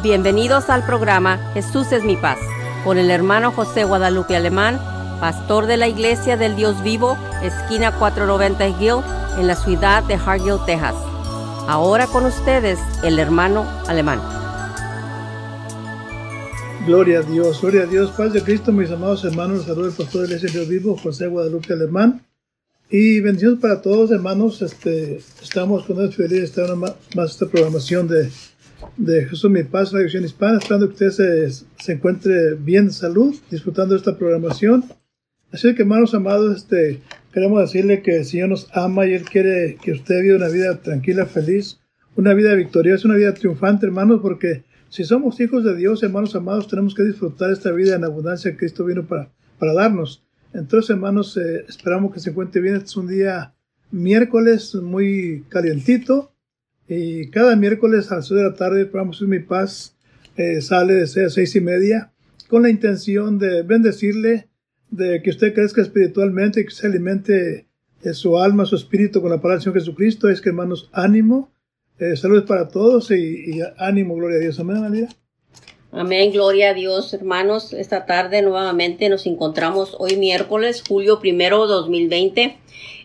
Bienvenidos al programa Jesús es mi paz con el hermano José Guadalupe Alemán, pastor de la Iglesia del Dios Vivo, esquina 490 Hill, en la ciudad de Hargill, Texas. Ahora con ustedes el hermano Alemán. Gloria a Dios, gloria a Dios, paz de Cristo, mis amados hermanos, saludos el pastor de la Iglesia del Dios Vivo, José Guadalupe Alemán. Y bendiciones para todos, hermanos. Este, estamos con de estar más esta programación de de Jesús Mi Paz, la edición hispana, esperando que usted se, se, encuentre bien de salud, disfrutando de esta programación. Así que, hermanos amados, este, queremos decirle que el Señor nos ama y Él quiere que usted viva una vida tranquila, feliz, una vida victoriosa, una vida triunfante, hermanos, porque si somos hijos de Dios, hermanos amados, tenemos que disfrutar esta vida en abundancia que Cristo vino para, para darnos. Entonces, hermanos, eh, esperamos que se encuentre bien. Este es un día miércoles muy calientito y cada miércoles a las 6 de la tarde, el programa Mi Paz eh, sale de 6 a 6 y media con la intención de bendecirle, de que usted crezca espiritualmente, que se alimente de su alma, su espíritu con la palabra del Señor Jesucristo. Es que, hermanos, ánimo, eh, saludos para todos y, ánimo, gloria a Dios. Amén, María. Amén, gloria a Dios, hermanos. Esta tarde nuevamente nos encontramos hoy miércoles, julio primero, 2020.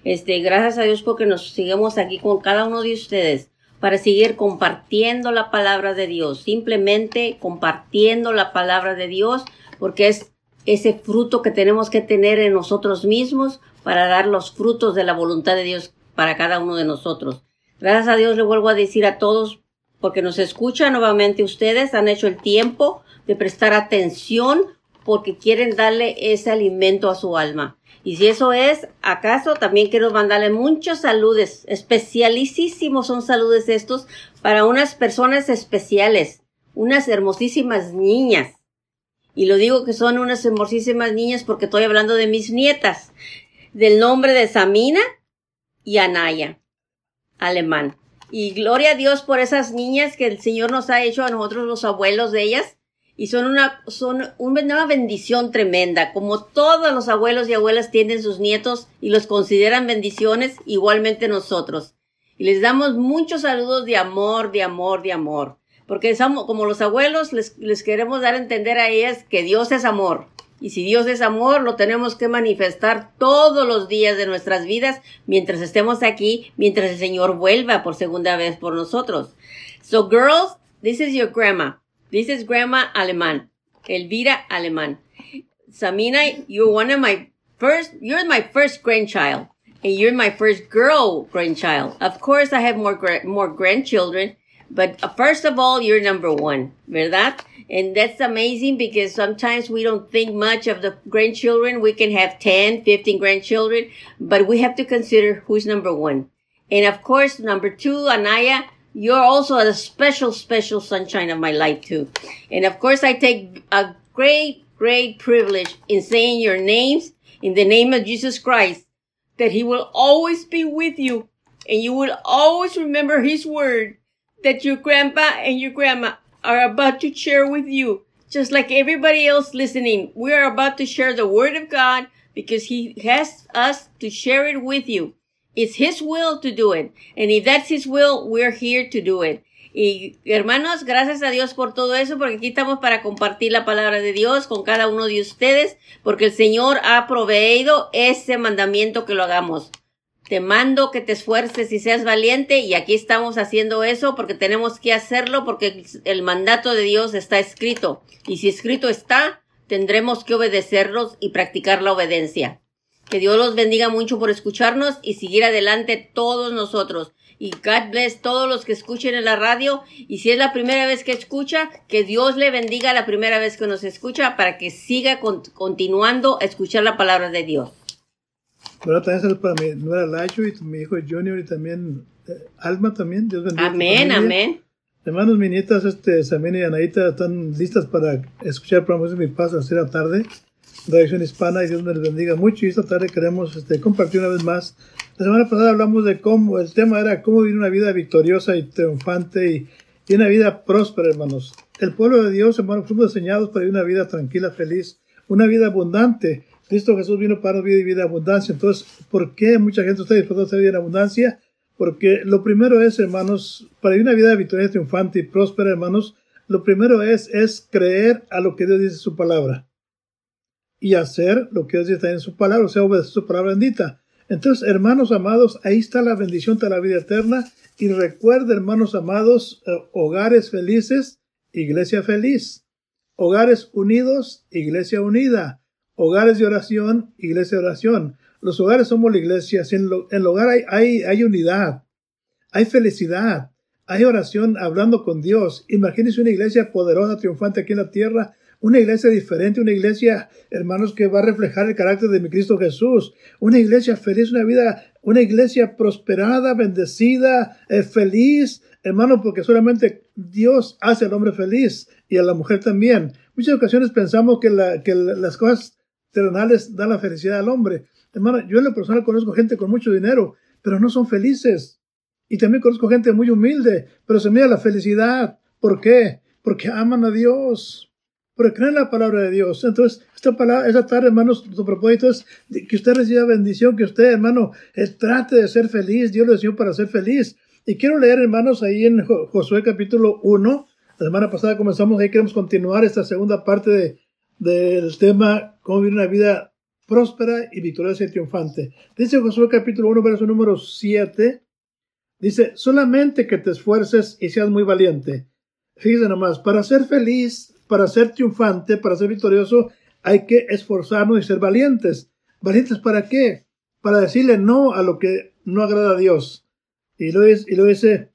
Este, gracias a Dios porque nos seguimos aquí con cada uno de ustedes para seguir compartiendo la palabra de Dios, simplemente compartiendo la palabra de Dios, porque es ese fruto que tenemos que tener en nosotros mismos para dar los frutos de la voluntad de Dios para cada uno de nosotros. Gracias a Dios le vuelvo a decir a todos, porque nos escuchan nuevamente ustedes, han hecho el tiempo de prestar atención porque quieren darle ese alimento a su alma. Y si eso es, acaso también quiero mandarle muchos saludos, especialísimos son saludos estos para unas personas especiales, unas hermosísimas niñas. Y lo digo que son unas hermosísimas niñas porque estoy hablando de mis nietas, del nombre de Samina y Anaya, alemán. Y gloria a Dios por esas niñas que el Señor nos ha hecho a nosotros los abuelos de ellas y son una, son una bendición tremenda. Como todos los abuelos y abuelas tienen sus nietos y los consideran bendiciones, igualmente nosotros. Y les damos muchos saludos de amor, de amor, de amor. Porque somos, como los abuelos, les, les queremos dar a entender a ellas que Dios es amor. Y si Dios es amor, lo tenemos que manifestar todos los días de nuestras vidas mientras estemos aquí, mientras el Señor vuelva por segunda vez por nosotros. So girls, this is your grandma. This is Grandma Alemán. Elvira Alemán. Samina, you're one of my first, you're my first grandchild. And you're my first girl grandchild. Of course, I have more, more grandchildren. But first of all, you're number one, ¿verdad? And that's amazing because sometimes we don't think much of the grandchildren. We can have 10, 15 grandchildren, but we have to consider who's number one. And of course, number two, Anaya, you're also a special, special sunshine of my life too. And of course, I take a great, great privilege in saying your names in the name of Jesus Christ, that he will always be with you and you will always remember his word that your grandpa and your grandma are about to share with you. Just like everybody else listening, we are about to share the word of God because he has us to share it with you. It's His will to do it. And if that's His will, we're here to do it. Y hermanos, gracias a Dios por todo eso, porque aquí estamos para compartir la palabra de Dios con cada uno de ustedes, porque el Señor ha proveído ese mandamiento que lo hagamos. Te mando que te esfuerces y seas valiente y aquí estamos haciendo eso porque tenemos que hacerlo porque el mandato de Dios está escrito. Y si escrito está, tendremos que obedecerlos y practicar la obediencia. Que Dios los bendiga mucho por escucharnos y seguir adelante todos nosotros. Y God bless todos los que escuchen en la radio. Y si es la primera vez que escucha, que Dios le bendiga la primera vez que nos escucha para que siga continuando a escuchar la palabra de Dios. Bueno, también para mi nuera Lacho y mi hijo Junior y también eh, Alma también. Dios bendiga. Amén, amén. Hermanos, mis nietas, este, Samina y Anaita están listas para escuchar el de mi paz a la tarde. Reacción Hispana y Dios les bendiga mucho. Y esta tarde queremos este, compartir una vez más. La semana pasada hablamos de cómo, el tema era cómo vivir una vida victoriosa y triunfante y, y una vida próspera, hermanos. El pueblo de Dios, hermanos, fuimos diseñados para vivir una vida tranquila, feliz, una vida abundante. Cristo Jesús vino para vivir vida vida abundancia. Entonces, ¿por qué mucha gente está dispuesta a hacer vida en abundancia? Porque lo primero es, hermanos, para vivir una vida victoriosa, triunfante y próspera, hermanos, Lo primero es, es creer a lo que Dios dice en su palabra y hacer lo que Dios dice en su palabra, o sea, obedecer su palabra bendita. Entonces, hermanos amados, ahí está la bendición de la vida eterna. Y recuerda, hermanos amados, eh, hogares felices, iglesia feliz. Hogares unidos, iglesia unida. Hogares de oración, iglesia de oración. Los hogares somos la iglesia. En, el hogar hay, hay, hay unidad, hay felicidad, hay oración hablando con Dios. Imagínense una iglesia poderosa, triunfante aquí en la tierra, una iglesia diferente, una iglesia, hermanos, que va a reflejar el carácter de mi Cristo Jesús, una iglesia feliz, una vida, una iglesia prosperada, bendecida, eh, feliz, hermano, porque solamente Dios hace al hombre feliz y a la mujer también. Muchas ocasiones pensamos que, que las cosas terrenales dan la felicidad al hombre. Hermano, yo en lo personal conozco gente con mucho dinero, pero no son felices. Y también conozco gente muy humilde, pero se mira la felicidad. ¿Por qué? Porque aman a Dios porque creen la palabra de Dios. Entonces, esta palabra, esta tarde, hermanos, su propósito es que usted reciba bendición, que usted, hermano, eh, trate de ser feliz. Dios le dio para ser feliz. Y quiero leer, hermanos, ahí en Josué capítulo 1. La semana pasada comenzamos, ahí queremos continuar esta segunda parte de, del tema, cómo vivir una vida próspera y victoriosa y triunfante. Dice Josué capítulo 1, verso número 7. Dice, solamente que te esfuerces y seas muy valiente. Fíjese nomás, para ser feliz para ser triunfante, para ser victorioso, hay que esforzarnos y ser valientes. ¿Valientes para qué? Para decirle no a lo que no agrada a Dios. Y lo, es, y lo dice,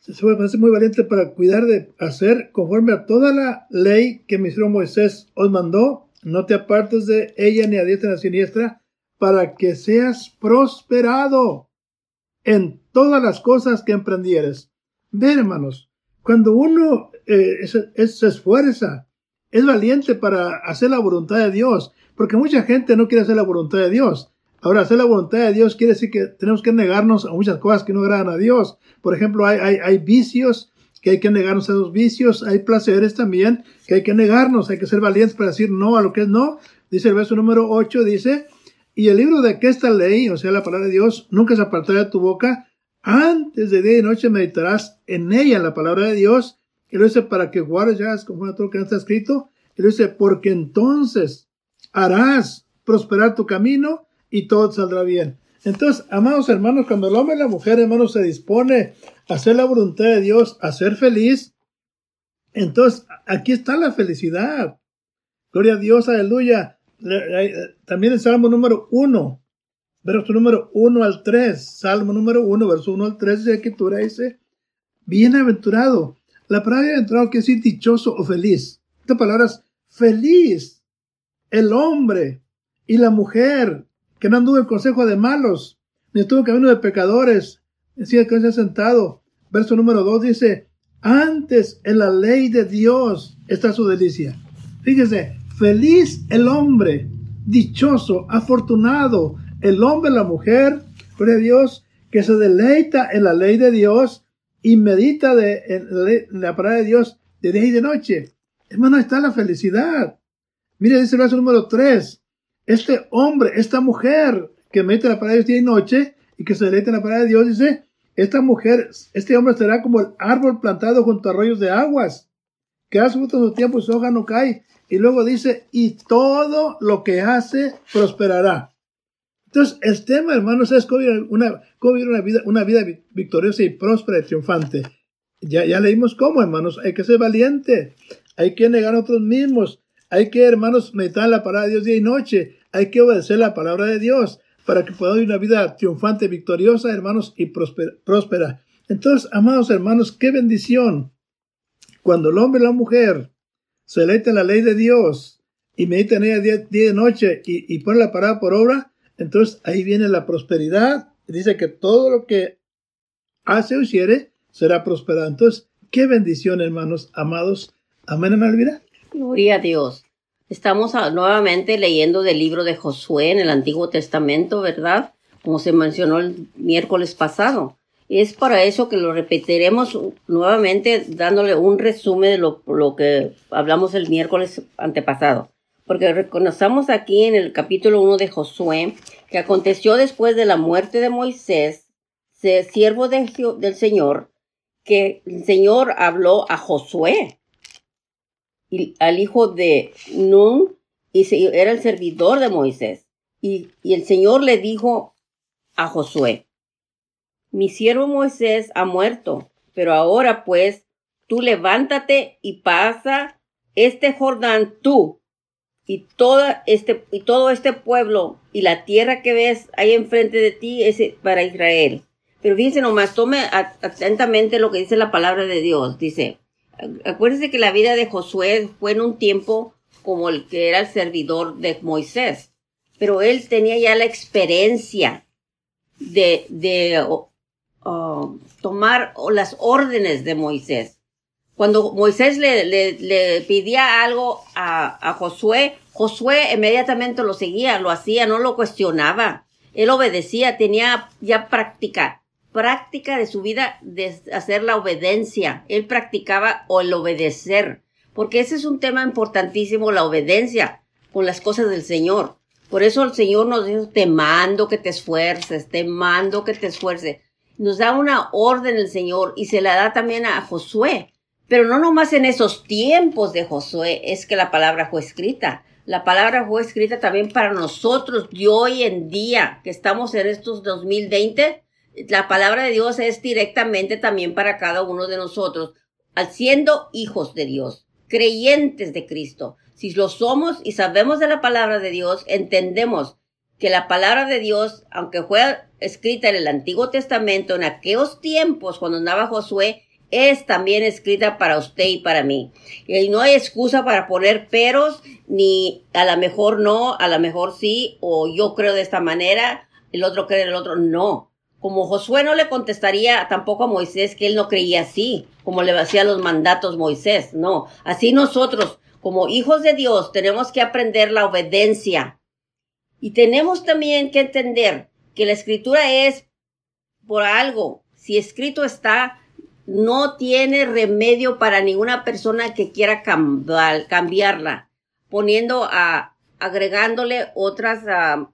se puede ser muy valiente para cuidar de hacer conforme a toda la ley que mi siervo Moisés os mandó. No te apartes de ella ni a diestra ni a siniestra, para que seas prosperado en todas las cosas que emprendieres. Ven, hermanos, cuando uno eh, se esfuerza, es valiente para hacer la voluntad de Dios, porque mucha gente no quiere hacer la voluntad de Dios. Ahora, hacer la voluntad de Dios quiere decir que tenemos que negarnos a muchas cosas que no agradan a Dios. Por ejemplo, hay, hay, hay vicios que hay que negarnos a esos vicios, hay placeres también que hay que negarnos, hay que ser valientes para decir no a lo que es no. Dice el verso número 8, dice, y el libro de que esta ley, o sea, la palabra de Dios, nunca se apartará de tu boca, antes de día y noche meditarás en ella, la palabra de Dios. Y lo dice para que guardes ya, como todo que no está escrito. Y lo dice, porque entonces harás prosperar tu camino y todo saldrá bien. Entonces, amados hermanos, cuando el hombre y la mujer, hermanos, se dispone a hacer la voluntad de Dios, a ser feliz, entonces aquí está la felicidad. Gloria a Dios, aleluya. También el Salmo número uno, verso número 1 al 3, Salmo número 1, verso 1 al 3 de escritura dice, bienaventurado. La palabra bienaventurado quiere decir dichoso o feliz. Esta palabra es feliz. El hombre y la mujer que no anduvo en consejo de malos, ni estuvo camino de pecadores, decía que se ha sentado. Verso número 2 dice, antes en la ley de Dios está su delicia. Fíjese, feliz el hombre, dichoso, afortunado, el hombre, la mujer, gloria a Dios, que se deleita en la ley de Dios y medita de, en, la, palabra de Dios de día y de noche. Hermano, está la felicidad. Mire, dice el verso número 3. Este hombre, esta mujer que medita la palabra de Dios día y noche y que se deleita en la palabra de Dios, dice, esta mujer, este hombre será como el árbol plantado junto a arroyos de aguas, que hace fruto su tiempo y su hoja no cae. Y luego dice, y todo lo que hace prosperará. Entonces, el tema, hermanos, es cómo vivir una, una, vida, una vida victoriosa y próspera y triunfante. Ya, ya leímos cómo, hermanos. Hay que ser valiente. Hay que negar a nosotros mismos. Hay que, hermanos, meditar la palabra de Dios día y noche. Hay que obedecer la palabra de Dios para que podamos vivir una vida triunfante, victoriosa, hermanos, y próspera. Entonces, amados hermanos, qué bendición. Cuando el hombre y la mujer se la ley de Dios y meditan ella día, y noche y, y ponen la palabra por obra, entonces ahí viene la prosperidad. Dice que todo lo que hace o hiciere será prosperado. Entonces, qué bendición, hermanos amados. Amén, Malvira. Gloria a Dios. Estamos nuevamente leyendo del libro de Josué en el Antiguo Testamento, ¿verdad? Como se mencionó el miércoles pasado. Es para eso que lo repetiremos nuevamente dándole un resumen de lo que hablamos el miércoles antepasado porque reconozcamos aquí en el capítulo 1 de Josué que aconteció después de la muerte de Moisés, siervo del Señor, que el Señor habló a Josué, y al hijo de Nun, y era el servidor de Moisés. Y, y el Señor le dijo a Josué, mi siervo Moisés ha muerto, pero ahora pues tú levántate y pasa este Jordán tú y toda este y todo este pueblo y la tierra que ves ahí enfrente de ti es para Israel. Pero fíjense nomás, tome atentamente lo que dice la palabra de Dios. Dice, acuérdense que la vida de Josué fue en un tiempo como el que era el servidor de Moisés, pero él tenía ya la experiencia de, de uh, tomar las órdenes de Moisés. Cuando Moisés le, le, le pedía algo a, a Josué, Josué inmediatamente lo seguía, lo hacía, no lo cuestionaba. Él obedecía, tenía ya práctica, práctica de su vida de hacer la obediencia. Él practicaba o el obedecer, porque ese es un tema importantísimo, la obediencia con las cosas del Señor. Por eso el Señor nos dice, te mando que te esfuerces, te mando que te esfuerces. Nos da una orden el Señor y se la da también a Josué. Pero no nomás en esos tiempos de Josué es que la palabra fue escrita. La palabra fue escrita también para nosotros de hoy en día, que estamos en estos 2020. La palabra de Dios es directamente también para cada uno de nosotros, siendo hijos de Dios, creyentes de Cristo. Si lo somos y sabemos de la palabra de Dios, entendemos que la palabra de Dios, aunque fue escrita en el Antiguo Testamento, en aquellos tiempos cuando andaba Josué, es también escrita para usted y para mí. Y no hay excusa para poner peros, ni a lo mejor no, a lo mejor sí, o yo creo de esta manera, el otro cree el otro. No. Como Josué no le contestaría tampoco a Moisés que él no creía así, como le hacía los mandatos Moisés. No. Así nosotros, como hijos de Dios, tenemos que aprender la obediencia. Y tenemos también que entender que la escritura es por algo. Si escrito está, no tiene remedio para ninguna persona que quiera cambiarla, poniendo a, agregándole otras ah,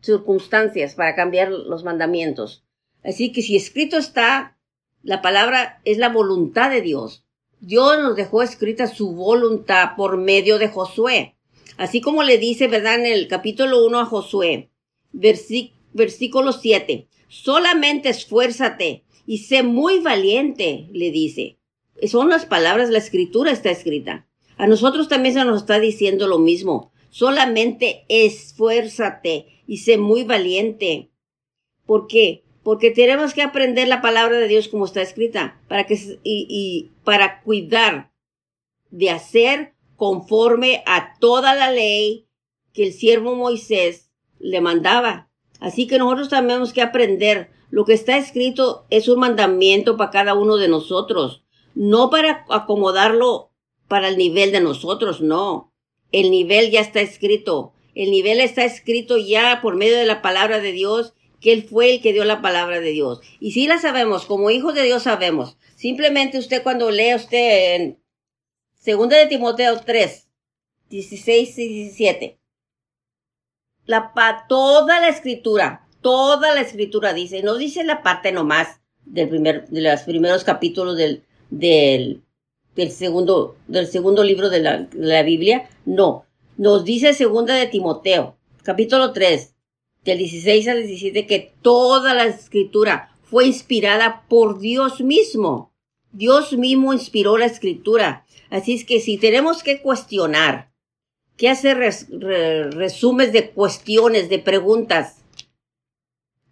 circunstancias para cambiar los mandamientos. Así que si escrito está, la palabra es la voluntad de Dios. Dios nos dejó escrita su voluntad por medio de Josué. Así como le dice, ¿verdad? En el capítulo 1 a Josué, versículo 7. Solamente esfuérzate y sé muy valiente, le dice. Son las palabras, la escritura está escrita. A nosotros también se nos está diciendo lo mismo. Solamente esfuérzate y sé muy valiente. ¿Por qué? Porque tenemos que aprender la palabra de Dios como está escrita, para que, y, y para cuidar de hacer conforme a toda la ley que el siervo Moisés le mandaba. Así que nosotros tenemos que aprender lo que está escrito es un mandamiento para cada uno de nosotros, no para acomodarlo para el nivel de nosotros, no. El nivel ya está escrito. El nivel está escrito ya por medio de la palabra de Dios, que Él fue el que dio la palabra de Dios. Y si la sabemos, como hijos de Dios sabemos. Simplemente usted cuando lee usted en Segunda de Timoteo 3, 16 y 17. La, pa, toda la escritura, Toda la escritura dice, no dice la parte nomás del primer, de los primeros capítulos del, del, del segundo, del segundo libro de la, de la Biblia, no. Nos dice segunda de Timoteo, capítulo 3, del 16 al 17, que toda la escritura fue inspirada por Dios mismo. Dios mismo inspiró la escritura. Así es que si tenemos que cuestionar, que hacer resúmenes de cuestiones, de preguntas,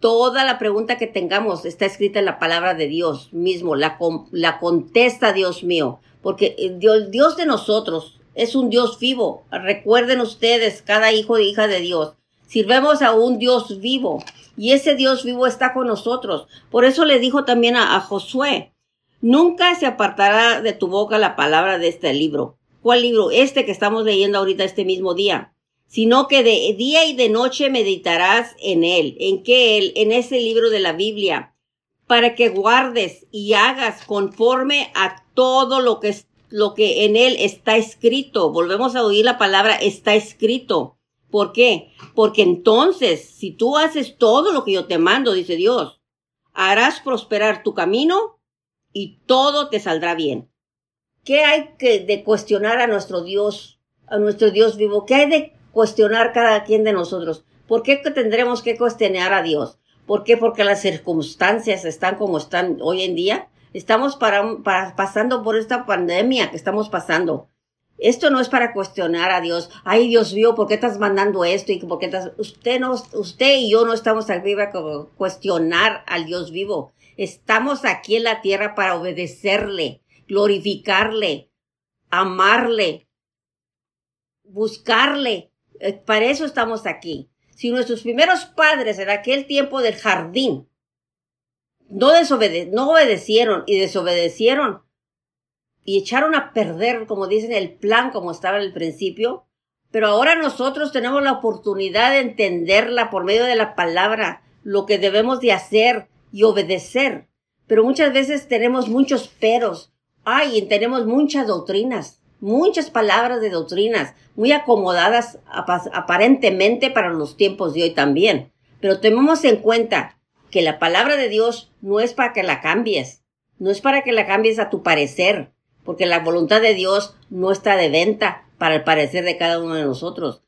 Toda la pregunta que tengamos está escrita en la palabra de Dios mismo, la, la contesta Dios mío, porque el Dios, Dios de nosotros es un Dios vivo. Recuerden ustedes, cada hijo e hija de Dios, sirvemos a un Dios vivo y ese Dios vivo está con nosotros. Por eso le dijo también a Josué, nunca se apartará de tu boca la palabra de este libro. ¿Cuál libro? Este que estamos leyendo ahorita este mismo día sino que de día y de noche meditarás en él. ¿En qué él? En ese libro de la Biblia, para que guardes y hagas conforme a todo lo que, lo que en él está escrito. Volvemos a oír la palabra está escrito. ¿Por qué? Porque entonces, si tú haces todo lo que yo te mando, dice Dios, harás prosperar tu camino y todo te saldrá bien. ¿Qué hay que de cuestionar a nuestro Dios, a nuestro Dios vivo? ¿Qué hay de cuestionar cada quien de nosotros? ¿Por qué tendremos que cuestionar a Dios? ¿Por qué? Porque las circunstancias están como están hoy en día. Estamos para, pasando por esta pandemia que estamos pasando. Esto no es para cuestionar a Dios. Ay, Dios mío, ¿por qué estás mandando esto? Y por qué estás... Usted no, usted y yo no estamos aquí para cuestionar al Dios vivo. Estamos aquí en la tierra para obedecerle glorificarle, amarle, buscarle. Eh, para eso estamos aquí. Si nuestros primeros padres en aquel tiempo del jardín no, no obedecieron y desobedecieron y echaron a perder, como dicen, el plan como estaba en el principio, pero ahora nosotros tenemos la oportunidad de entenderla por medio de la palabra, lo que debemos de hacer y obedecer. Pero muchas veces tenemos muchos peros, Ay, tenemos muchas doctrinas, muchas palabras de doctrinas, muy acomodadas aparentemente para los tiempos de hoy también. Pero tomemos en cuenta que la palabra de Dios no es para que la cambies, no es para que la cambies a tu parecer, porque la voluntad de Dios no está de venta para el parecer de cada uno de nosotros.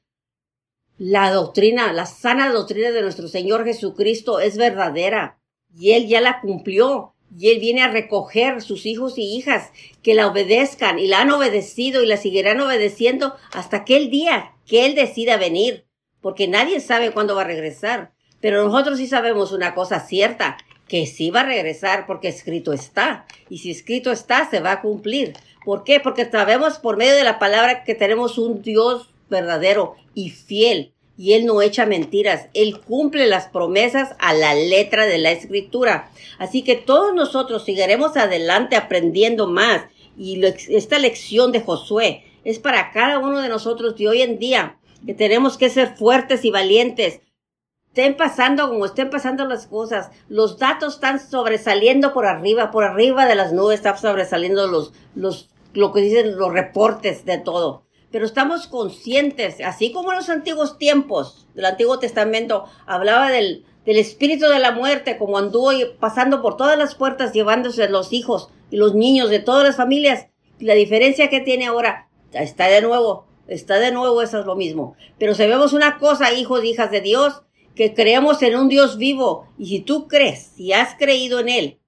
La doctrina, la sana doctrina de nuestro Señor Jesucristo es verdadera y Él ya la cumplió y Él viene a recoger sus hijos y hijas que la obedezcan y la han obedecido y la seguirán obedeciendo hasta aquel día que Él decida venir, porque nadie sabe cuándo va a regresar. Pero nosotros sí sabemos una cosa cierta, que sí va a regresar porque escrito está. Y si escrito está, se va a cumplir. ¿Por qué? Porque sabemos por medio de la palabra que tenemos un Dios verdadero y fiel y Él no echa mentiras, Él cumple las promesas a la letra de la escritura. Así que todos nosotros seguiremos adelante aprendiendo más y esta lección de Josué es para cada uno de nosotros de hoy en día, que tenemos que ser fuertes y valientes. Estén pasando como estén pasando las cosas, los datos están sobresaliendo por arriba, por arriba de las nubes están sobresaliendo los, los, lo que dicen los reportes de todo pero estamos conscientes, así como en los antiguos tiempos del Antiguo Testamento hablaba del, del espíritu de la muerte, como anduvo pasando por todas las puertas llevándose los hijos y los niños de todas las familias. La diferencia que tiene ahora está de nuevo, está de nuevo, eso es lo mismo. Pero sabemos una cosa, hijos y hijas de Dios, que creemos en un Dios vivo, y si tú crees, si has creído en Él,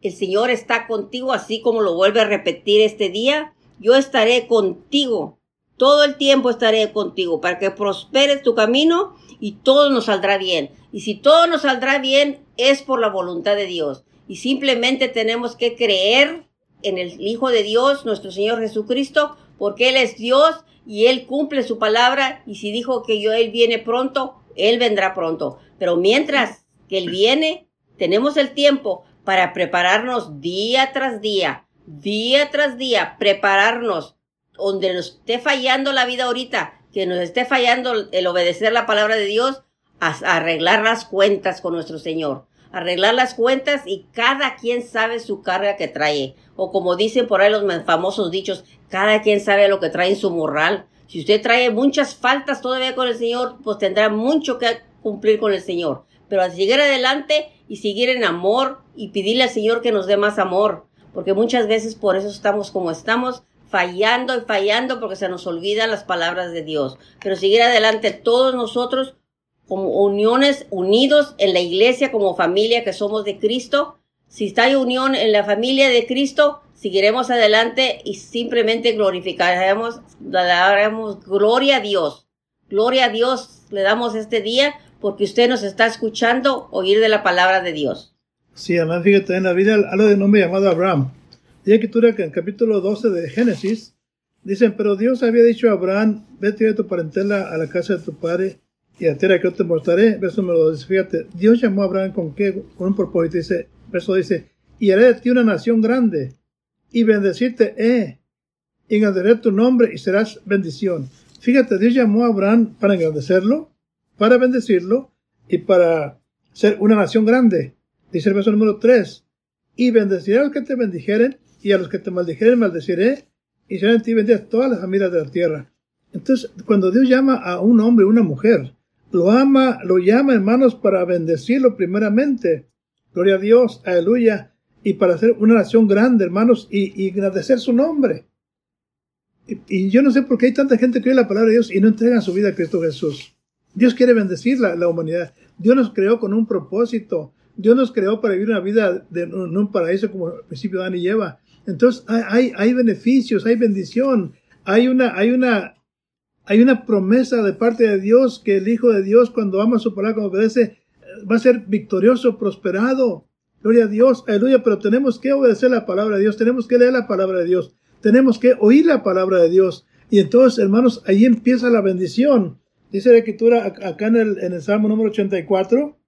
el Señor está contigo, así como lo vuelve a repetir este día, yo estaré contigo todo el tiempo estaré contigo para que prosperes tu camino y todo nos saldrá bien. Y si todo nos saldrá bien es por la voluntad de Dios. Y simplemente tenemos que creer en el Hijo de Dios, nuestro Señor Jesucristo, porque Él es Dios y Él cumple su palabra. Y si dijo que yo Él viene pronto, Él vendrá pronto. Pero mientras que Él viene, tenemos el tiempo para prepararnos día tras día, día tras día, prepararnos donde nos esté fallando la vida ahorita, que nos esté fallando el obedecer la palabra de Dios, a, arreglar las cuentas con nuestro Señor. Arreglar las cuentas y cada quien sabe su carga que trae. O como dicen por ahí los famosos dichos, cada quien sabe lo que trae en su morral. Si usted trae muchas faltas todavía con el Señor, pues tendrá mucho que cumplir con el Señor. Pero a seguir adelante y seguir en amor y pedirle al Señor que nos dé más amor. Porque muchas veces por eso estamos como estamos, fallando y fallando porque se nos olvidan las palabras de Dios. Pero seguir adelante todos nosotros como uniones, unidos en la iglesia como familia que somos de Cristo. Si está en unión en la familia de Cristo, seguiremos adelante y simplemente glorificaremos, le daremos gloria a Dios. Gloria a Dios le damos este día porque usted nos está escuchando oír de la palabra de Dios. Sí, además fíjate, en la vida algo de nombre llamado Abraham. Dice escritura que en capítulo 12 de Génesis dicen, pero Dios había dicho a Abraham, vete de tu parentela a la casa de tu padre y a tierra que yo te mostraré. Verso número 2, fíjate, Dios llamó a Abraham con qué, con un propósito, dice, verso dice, y haré de ti una nación grande y bendecirte, eh, y engrandeceré tu nombre y serás bendición. Fíjate, Dios llamó a Abraham para engrandecerlo, para bendecirlo y para ser una nación grande. Dice el verso número 3, y bendeciré a los que te bendijeren y a los que te maldijeren maldeciré, y serán en ti benditas todas las familias de la tierra. Entonces, cuando Dios llama a un hombre una mujer, lo ama, lo llama, hermanos, para bendecirlo primeramente. Gloria a Dios, aleluya. y para hacer una nación grande, hermanos, y, agradecer su nombre. Y, yo no sé por qué hay tanta gente que oye la palabra de Dios y no entregan su vida a Cristo Jesús. Dios quiere bendecir la, humanidad. Dios nos creó con un propósito. Dios nos creó para vivir una vida en un paraíso como al principio Dan y Eva. Entonces hay, hay, beneficios, hay bendición, hay una, hay una, hay una promesa de parte de Dios que el Hijo de Dios cuando ama su palabra, cuando obedece, va a ser victorioso, prosperado. Gloria a Dios, aleluya, pero tenemos que obedecer la palabra de Dios, tenemos que leer la palabra de Dios, tenemos que oír la palabra de Dios. Y entonces, hermanos, ahí empieza la bendición. Dice la escritura acá en el, en el Salmo número 84,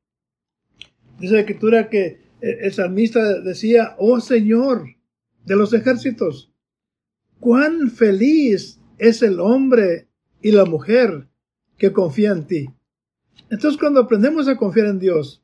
dice la escritura que el salmista decía, oh Señor de los ejércitos, cuán feliz es el hombre y la mujer que confía en ti. Entonces cuando aprendemos a confiar en Dios,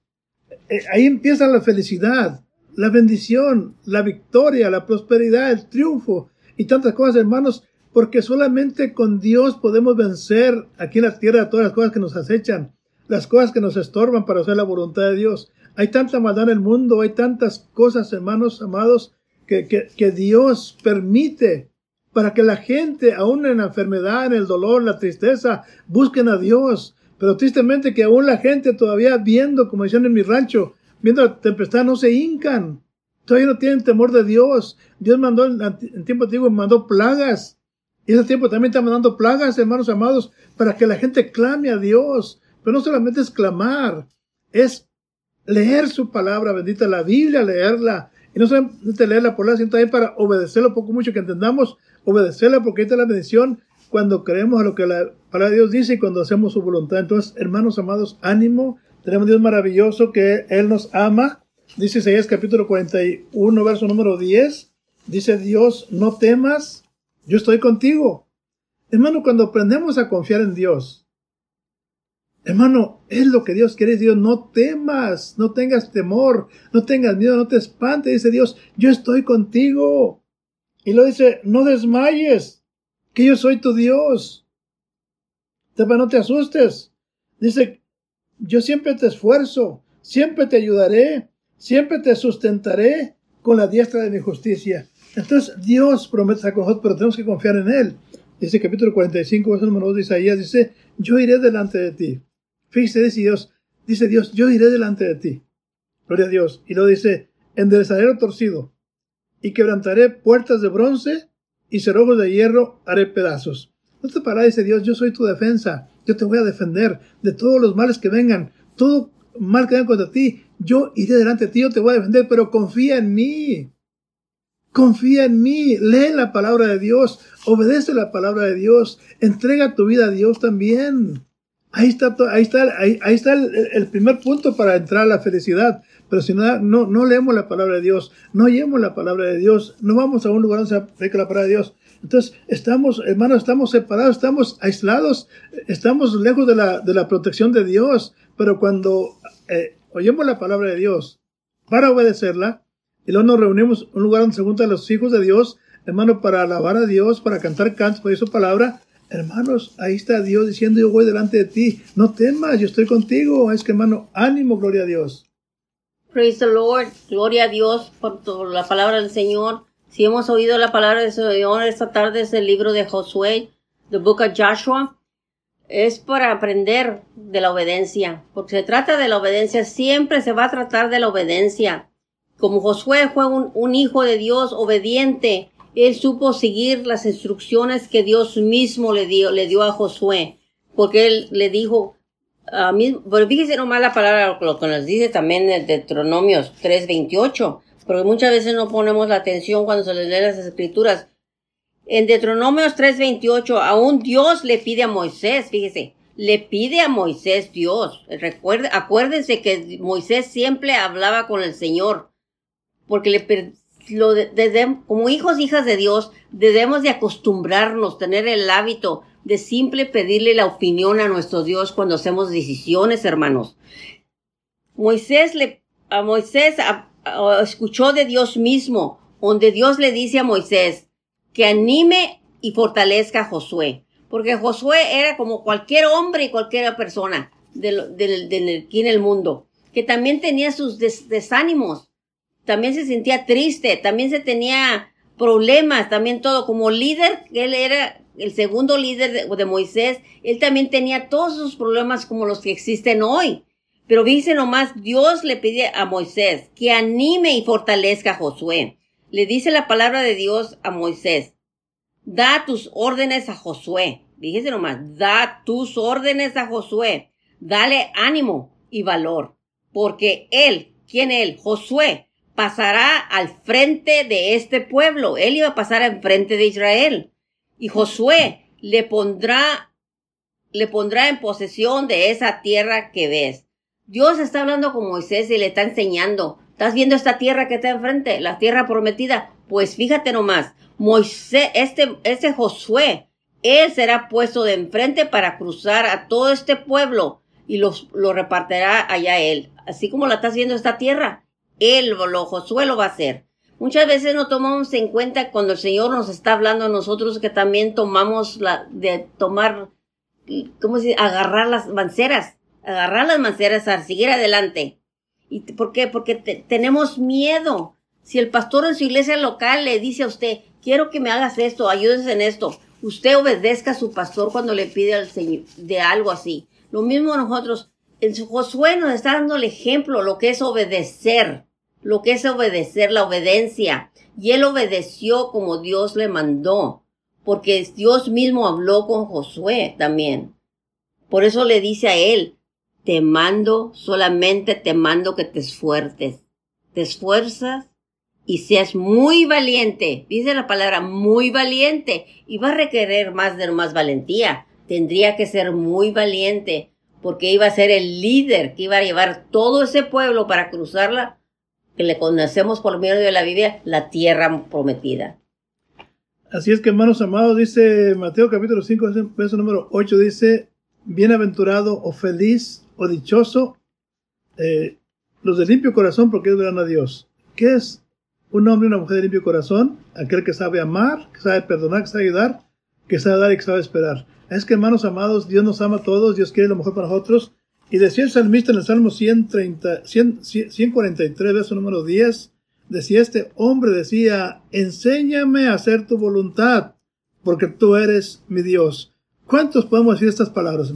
eh, ahí empieza la felicidad, la bendición, la victoria, la prosperidad, el triunfo y tantas cosas, hermanos, porque solamente con Dios podemos vencer aquí en la tierra todas las cosas que nos acechan, las cosas que nos estorban para hacer la voluntad de Dios. Hay tanta maldad en el mundo, hay tantas cosas, hermanos amados, que, que, que Dios permite para que la gente, aún en la enfermedad, en el dolor, la tristeza, busquen a Dios. Pero tristemente que aún la gente todavía viendo, como decían en mi rancho, viendo la tempestad, no se hincan. Todavía no tienen temor de Dios. Dios mandó, en tiempo antiguo, mandó plagas. Y ese tiempo también está mandando plagas, hermanos amados, para que la gente clame a Dios. Pero no solamente es clamar, es leer su palabra bendita, la Biblia, leerla. Y no solamente por la sino también para obedecerlo poco mucho que entendamos, obedecerla porque ahí está la bendición cuando creemos a lo que la palabra de Dios dice y cuando hacemos su voluntad. Entonces, hermanos amados, ánimo. Tenemos Dios maravilloso que Él nos ama. Dice Isaías capítulo 41, verso número 10. Dice Dios, no temas, yo estoy contigo. Hermano, cuando aprendemos a confiar en Dios, hermano, es lo que Dios quiere. Dios, no temas, no tengas temor, no tengas miedo, no te espantes. Dice Dios, yo estoy contigo. Y lo dice, no desmayes, que yo soy tu Dios. No te asustes. Dice, yo siempre te esfuerzo, siempre te ayudaré, siempre te sustentaré con la diestra de mi justicia. Entonces Dios promete a nosotros, pero tenemos que confiar en Él. Dice capítulo 45, verso número 2 de Isaías, dice, yo iré delante de ti. Fíjese, dice Dios, dice Dios, yo iré delante de ti. Gloria a Dios. Y lo dice, enderezaré lo torcido y quebrantaré puertas de bronce y cerrojos de hierro haré pedazos. No te paráis, dice Dios, yo soy tu defensa. Yo te voy a defender de todos los males que vengan. Todo mal que venga contra ti, yo iré delante de ti, yo te voy a defender, pero confía en mí. Confía en mí, lee la palabra de Dios, obedece la palabra de Dios, entrega tu vida a Dios también. Ahí está, ahí está, ahí, está el, primer punto para entrar a la felicidad. Pero si no, no, no leemos la palabra de Dios, no oímos la palabra de Dios, no vamos a un lugar donde se aplica la palabra de Dios. Entonces, estamos, hermanos, estamos separados, estamos aislados, estamos lejos de la, de la protección de Dios. Pero cuando eh, oímos la palabra de Dios para obedecerla, y luego nos reunimos en un lugar donde se juntan los hijos de Dios, hermano, para alabar a Dios, para cantar cantos, por su palabra. Hermanos, ahí está Dios diciendo, yo voy delante de ti. No temas, yo estoy contigo. Es que, hermano, ánimo, gloria a Dios. Praise the Lord. Gloria a Dios por la palabra del Señor. Si hemos oído la palabra del Señor esta tarde es el libro de Josué, the book of Joshua. Es para aprender de la obediencia, porque se trata de la obediencia, siempre se va a tratar de la obediencia. Como Josué fue un, hijo de Dios obediente, él supo seguir las instrucciones que Dios mismo le dio, le dio a Josué, porque él le dijo, a mí, pero fíjese nomás la palabra, lo que nos dice también en Deuteronomios 3.28, porque muchas veces no ponemos la atención cuando se les lee las escrituras. En Deuteronomios 3.28, aún Dios le pide a Moisés, fíjese, le pide a Moisés Dios. Recuerde, acuérdense que Moisés siempre hablaba con el Señor porque le, lo como hijos hijas de Dios debemos de acostumbrarnos, tener el hábito de simple pedirle la opinión a nuestro Dios cuando hacemos decisiones, hermanos. Moisés le, a Moisés escuchó de Dios mismo, donde Dios le dice a Moisés que anime y fortalezca a Josué, porque Josué era como cualquier hombre y cualquier persona de, aquí en el mundo, que también tenía sus desánimos, también se sentía triste, también se tenía problemas, también todo. Como líder, él era el segundo líder de, Moisés, él también tenía todos esos problemas como los que existen hoy. Pero dice nomás, Dios le pide a Moisés que anime y fortalezca a Josué. Le dice la palabra de Dios a Moisés, da tus órdenes a Josué. Fíjese nomás, da tus órdenes a Josué. Dale ánimo y valor. Porque él, ¿quién él? Josué, pasará al frente de este pueblo. Él iba a pasar al frente de Israel. Y Josué le pondrá, le pondrá en posesión de esa tierra que ves. Dios está hablando con Moisés y le está enseñando. ¿Estás viendo esta tierra que está enfrente? La tierra prometida. Pues fíjate nomás, Moisés, este, este Josué, él será puesto de enfrente para cruzar a todo este pueblo y los, lo repartirá allá él. Así como la está haciendo esta tierra, él lo, Josué lo va a hacer. Muchas veces no tomamos en cuenta cuando el Señor nos está hablando a nosotros que también tomamos la, de tomar, ¿cómo se? Agarrar las manceras agarrar las manceras a seguir adelante. ¿Y por qué? Porque tenemos miedo. Si el pastor en su iglesia local le dice a usted, quiero que me hagas esto, ayúdese en esto, usted obedezca a su pastor cuando le pide al Señor de algo así. Lo mismo nosotros, en su Josué nos está dando el ejemplo, lo que es obedecer, lo que es obedecer, la obediencia. Y él obedeció como Dios le mandó, porque Dios mismo habló con Josué también. Por eso le dice a él, te mando, solamente te mando que te esfuerces. Te esfuerzas y seas muy valiente. Dice la palabra muy valiente. Y va a requerir más de más valentía. Tendría que ser muy valiente porque iba a ser el líder que iba a llevar todo ese pueblo para cruzarla, que le conocemos por medio de la Biblia, la tierra prometida. Así es que, hermanos amados, dice Mateo capítulo 5, verso número 8, dice, bienaventurado o feliz o dichoso eh, los de limpio corazón porque ellos verán a Dios. ¿Qué es un hombre y una mujer de limpio corazón? Aquel que sabe amar, que sabe perdonar, que sabe ayudar, que sabe dar y que sabe esperar. Es que hermanos amados, Dios nos ama a todos, Dios quiere lo mejor para nosotros. Y decía el salmista en el Salmo 130, 143, verso número 10, decía este hombre, decía, enséñame a hacer tu voluntad, porque tú eres mi Dios. ¿Cuántos podemos decir estas palabras,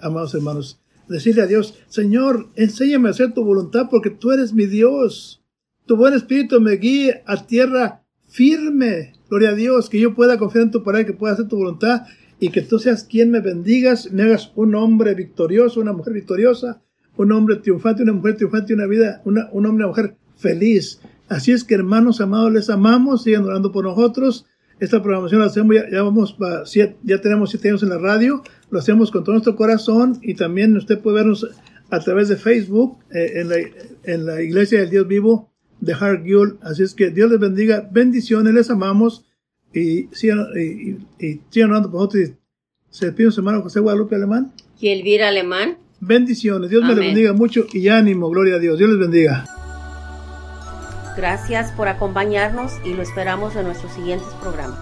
amados hermanos? decirle a Dios, Señor, enséñame a hacer tu voluntad porque tú eres mi Dios. Tu buen espíritu me guíe a tierra firme. Gloria a Dios, que yo pueda confiar en tu palabra, que pueda hacer tu voluntad y que tú seas quien me bendigas, me hagas un hombre victorioso, una mujer victoriosa, un hombre triunfante, una mujer triunfante, una vida, una, un hombre, una mujer feliz. Así es que hermanos amados, les amamos, sigan orando por nosotros. Esta programación la hacemos, ya, vamos, ya tenemos siete años en la radio, lo hacemos con todo nuestro corazón y también usted puede vernos a través de Facebook eh, en, la, en, la, Iglesia del Dios Vivo de Hargill. Así es que Dios les bendiga, bendiciones, les amamos y sigan, y, y, orando por nosotros. Se despide su hermano José Guadalupe Alemán. Y Elvira Alemán. Bendiciones, Dios me les bendiga mucho y ánimo, gloria a Dios, Dios les bendiga. Gracias por acompañarnos y lo esperamos en nuestros siguientes programas.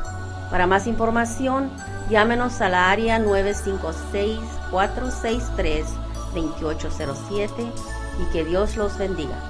Para más información, Llámenos a la área 956-463-2807 y que Dios los bendiga.